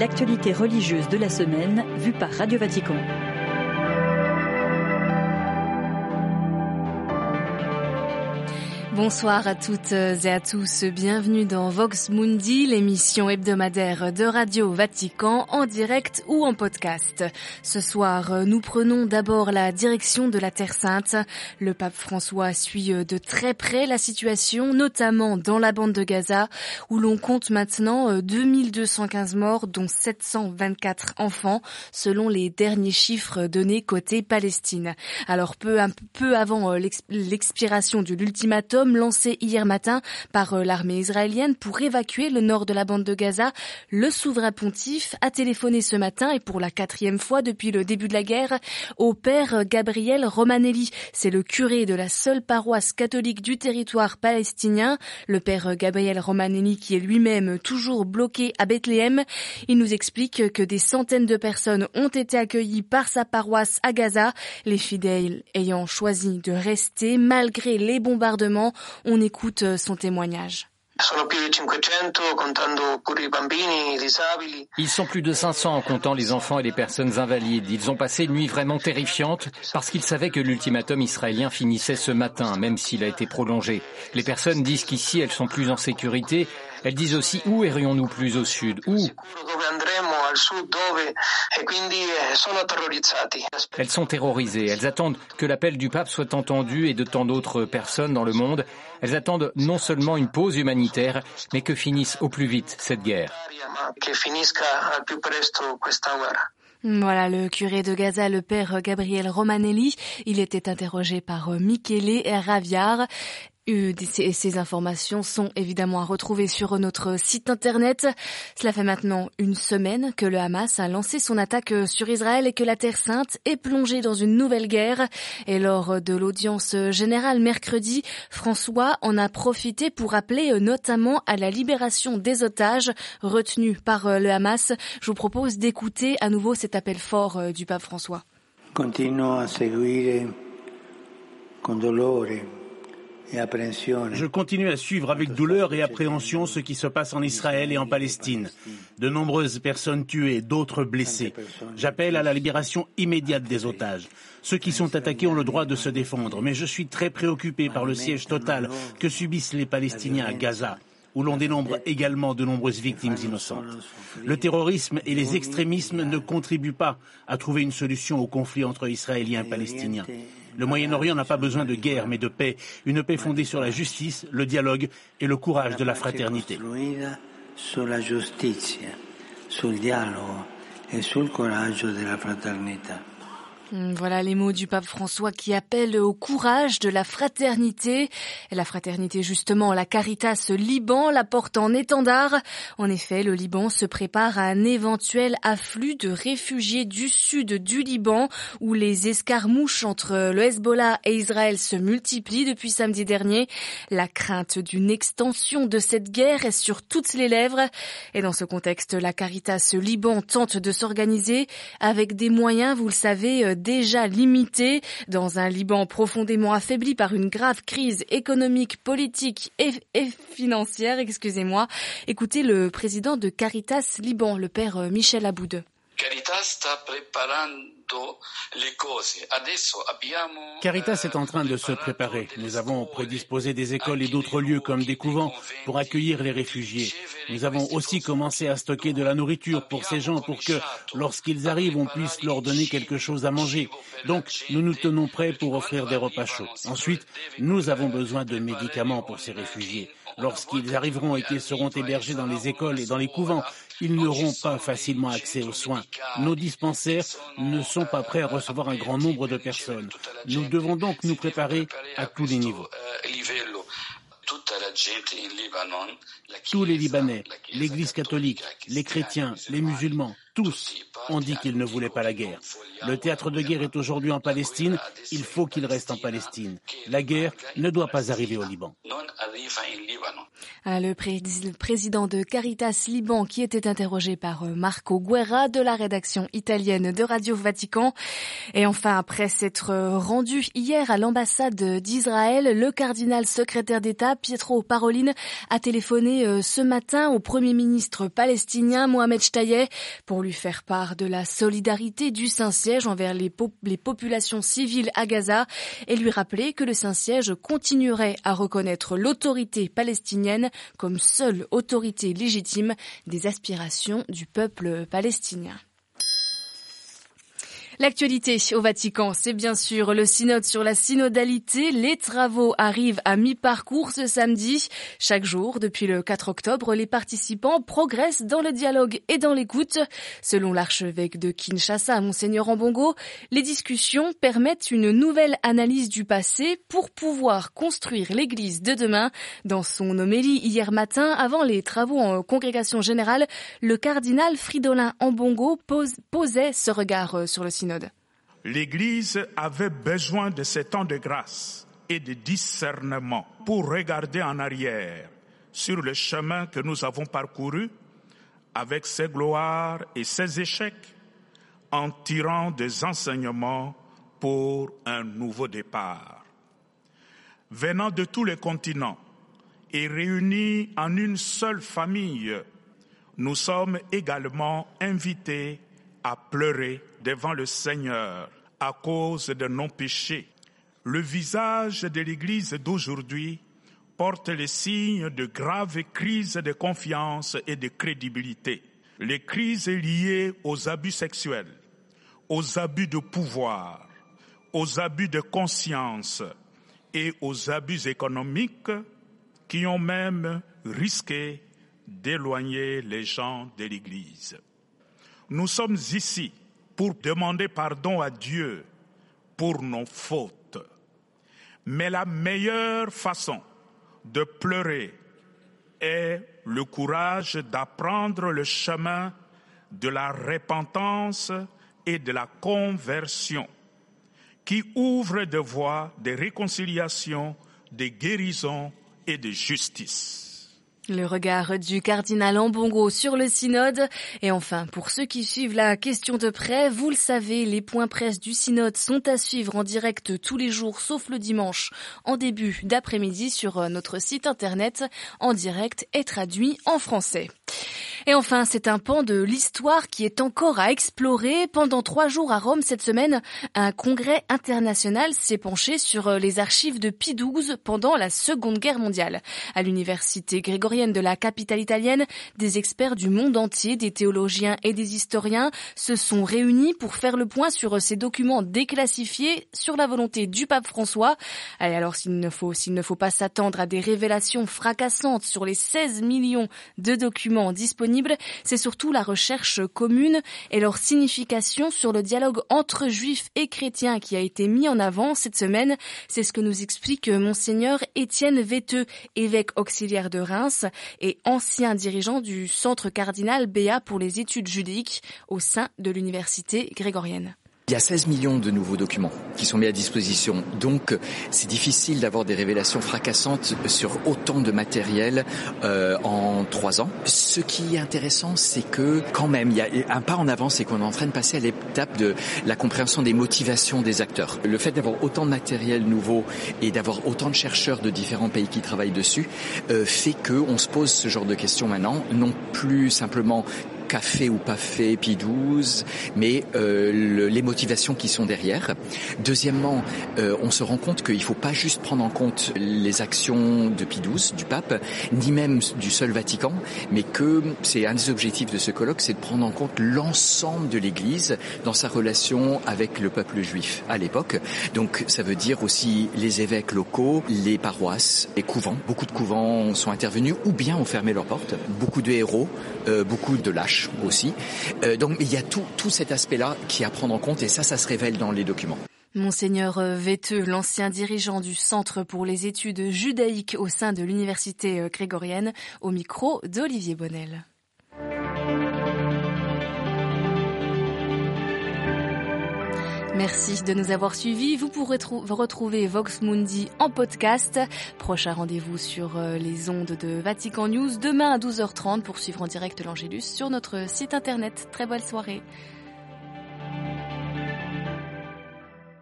l'actualité religieuse de la semaine vue par Radio Vatican. Bonsoir à toutes et à tous. Bienvenue dans Vox Mundi, l'émission hebdomadaire de Radio Vatican en direct ou en podcast. Ce soir, nous prenons d'abord la direction de la Terre Sainte. Le pape François suit de très près la situation, notamment dans la bande de Gaza, où l'on compte maintenant 2215 morts, dont 724 enfants, selon les derniers chiffres donnés côté Palestine. Alors peu, peu avant l'expiration de l'ultimatum, lancé hier matin par euh, l'armée israélienne pour évacuer le nord de la bande de Gaza, le souverain pontife a téléphoné ce matin et pour la quatrième fois depuis le début de la guerre au père Gabriel Romanelli. C'est le curé de la seule paroisse catholique du territoire palestinien, le père Gabriel Romanelli qui est lui-même toujours bloqué à Bethléem. Il nous explique que des centaines de personnes ont été accueillies par sa paroisse à Gaza, les fidèles ayant choisi de rester malgré les bombardements on écoute euh, son témoignage. Ils sont plus de 500 en comptant les enfants et les personnes invalides. Ils ont passé une nuit vraiment terrifiante parce qu'ils savaient que l'ultimatum israélien finissait ce matin, même s'il a été prolongé. Les personnes disent qu'ici elles sont plus en sécurité. Elles disent aussi où irions-nous plus au sud? Où? Elles sont terrorisées. Elles attendent que l'appel du pape soit entendu et de tant d'autres personnes dans le monde. Elles attendent non seulement une pause humanitaire, mais que finisse au plus vite cette guerre. Voilà le curé de Gaza, le père Gabriel Romanelli. Il était interrogé par Michele Raviard. Ces informations sont évidemment à retrouver sur notre site internet. Cela fait maintenant une semaine que le Hamas a lancé son attaque sur Israël et que la Terre Sainte est plongée dans une nouvelle guerre. Et lors de l'audience générale mercredi, François en a profité pour appeler notamment à la libération des otages retenus par le Hamas. Je vous propose d'écouter à nouveau cet appel fort euh, du pape François. Continuo a seguire con je continue à suivre avec douleur et appréhension ce qui se passe en Israël et en Palestine. De nombreuses personnes tuées, d'autres blessées. J'appelle à la libération immédiate des otages. Ceux qui sont attaqués ont le droit de se défendre, mais je suis très préoccupé par le siège total que subissent les Palestiniens à Gaza où l'on dénombre également de nombreuses victimes innocentes. Le terrorisme et les extrémismes ne contribuent pas à trouver une solution au conflit entre Israéliens et Palestiniens. Le Moyen-Orient n'a pas besoin de guerre, mais de paix, une paix fondée sur la justice, le dialogue et le courage de la fraternité. Voilà les mots du pape François qui appellent au courage de la fraternité. Et la fraternité justement, la Caritas Liban la porte en étendard. En effet, le Liban se prépare à un éventuel afflux de réfugiés du sud du Liban où les escarmouches entre le Hezbollah et Israël se multiplient depuis samedi dernier. La crainte d'une extension de cette guerre est sur toutes les lèvres. Et dans ce contexte, la Caritas Liban tente de s'organiser avec des moyens, vous le savez, euh, déjà limité dans un Liban profondément affaibli par une grave crise économique, politique et, financière, excusez-moi. Écoutez le président de Caritas Liban, le père euh, Michel Aboud. Est en train de se préparer. Nous avons prédisposé des écoles et d'autres lieux comme des couvents pour accueillir les réfugiés. Nous avons aussi commencé à stocker de la nourriture pour ces gens pour que, lorsqu'ils arrivent, on puisse leur donner quelque chose à manger. Donc, nous nous tenons prêts pour offrir des repas chauds. Ensuite, nous avons besoin de médicaments pour ces réfugiés. Lorsqu'ils arriveront et qu'ils seront hébergés dans les écoles et dans les couvents, ils n'auront pas facilement accès aux soins. Nos dispensaires ne sont pas prêts à recevoir un grand nombre de personnes. Nous devons donc nous préparer à tous les niveaux. Tous les Libanais, l'Église catholique, les chrétiens, les musulmans, tous ont dit qu'ils ne voulaient pas la guerre. Le théâtre de guerre est aujourd'hui en Palestine. Il faut qu'il reste en Palestine. La guerre ne doit pas arriver au Liban. Ah, le, président de Caritas Liban qui était interrogé par euh, Marco Guerra de la rédaction italienne de Radio Vatican. Et enfin, après s'être rendu hier à l'ambassade d'Israël, le cardinal secrétaire d'État Pietro Parolin a téléphoné euh, ce matin au premier ministre palestinien Mohamed Shtayeh pour lui faire part la solidarité du Saint-Siège envers les, les populations civiles à Gaza et lui rappeler que le Saint-Siège continuerait à reconnaître l'autorité palestinienne comme seule autorité légitime des aspirations du peuple palestinien. L'actualité au Vatican, c'est bien sûr le synode sur la synodalité. Les travaux arrivent à mi-parcours ce samedi. Chaque jour, depuis le 4 octobre, les participants progressent dans le dialogue et dans l'écoute. Selon l'archevêque de Kinshasa, Monseigneur Ambongo, les discussions permettent une nouvelle analyse du passé pour pouvoir construire l'église de demain. Dans son homélie hier matin, avant les travaux en congrégation générale, le cardinal Fridolin Ambongo posait ce regard sur le synode. L'Église avait besoin de ces temps de grâce et de discernement pour regarder en arrière sur le chemin que nous avons parcouru avec ses gloires et ses échecs en tirant des enseignements pour un nouveau départ. Venant de tous les continents et réunis en une seule famille, nous sommes également invités à pleurer devant le Seigneur à cause de nos péchés. Le visage de l'Église d'aujourd'hui porte les signes de graves crises de confiance et de crédibilité. Les crises liées aux abus sexuels, aux abus de pouvoir, aux abus de conscience et aux abus économiques qui ont même risqué d'éloigner les gens de l'Église. Nous sommes ici pour demander pardon à Dieu pour nos fautes. Mais la meilleure façon de pleurer est le courage d'apprendre le chemin de la repentance et de la conversion qui ouvre des voies de réconciliation, de guérison et de justice. Le regard du cardinal Ambongo sur le synode. Et enfin, pour ceux qui suivent la question de près, vous le savez, les points presse du synode sont à suivre en direct tous les jours, sauf le dimanche, en début d'après-midi sur notre site internet, en direct et traduit en français. Et enfin, c'est un pan de l'histoire qui est encore à explorer. Pendant trois jours à Rome cette semaine, un congrès international s'est penché sur euh, les archives de Pie XII pendant la Seconde Guerre mondiale. À l'université grégorienne de la capitale italienne, des experts du monde entier, des théologiens et des historiens se sont réunis pour faire le point sur euh, ces documents déclassifiés sur la volonté du pape François. alors s'il ne faut, s'il ne faut pas s'attendre à des révélations fracassantes sur les 16 millions de documents disponibles c'est surtout la recherche commune et leur signification sur le dialogue entre juifs et chrétiens qui a été mis en avant cette semaine. C'est ce que nous explique monseigneur Étienne Véteux, évêque auxiliaire de Reims et ancien dirigeant du Centre cardinal Béat pour les études judaïques au sein de l'université grégorienne. Il y a 16 millions de nouveaux documents qui sont mis à disposition. Donc, c'est difficile d'avoir des révélations fracassantes sur autant de matériel euh, en trois ans. Ce qui est intéressant, c'est que quand même, il y a un pas en avant, c'est qu'on est en train de passer à l'étape de la compréhension des motivations des acteurs. Le fait d'avoir autant de matériel nouveau et d'avoir autant de chercheurs de différents pays qui travaillent dessus euh, fait qu'on se pose ce genre de questions maintenant, non plus simplement café ou pas fait Pi 12, mais euh, les motivations qui sont derrière. Deuxièmement, euh, on se rend compte qu'il ne faut pas juste prendre en compte les actions de Pi 12, du pape, ni même du seul Vatican, mais que c'est un des objectifs de ce colloque, c'est de prendre en compte l'ensemble de l'Église dans sa relation avec le peuple juif à l'époque. Donc ça veut dire aussi les évêques locaux, les paroisses, les couvents. Beaucoup de couvents sont intervenus ou bien ont fermé leurs portes. Beaucoup de héros, euh, beaucoup de lâches aussi. Euh, donc il y a tout, tout cet aspect-là qui est à prendre en compte et ça, ça se révèle dans les documents. Monseigneur Véteux, l'ancien dirigeant du Centre pour les études judaïques au sein de l'Université grégorienne, au micro d'Olivier Bonnel. Merci de nous avoir suivis. Vous pourrez retrouver Vox Mundi en podcast. Prochain rendez-vous sur euh, les ondes de Vatican News demain à 12h30 pour suivre en direct l'Angélus sur notre site internet. Très bonne soirée.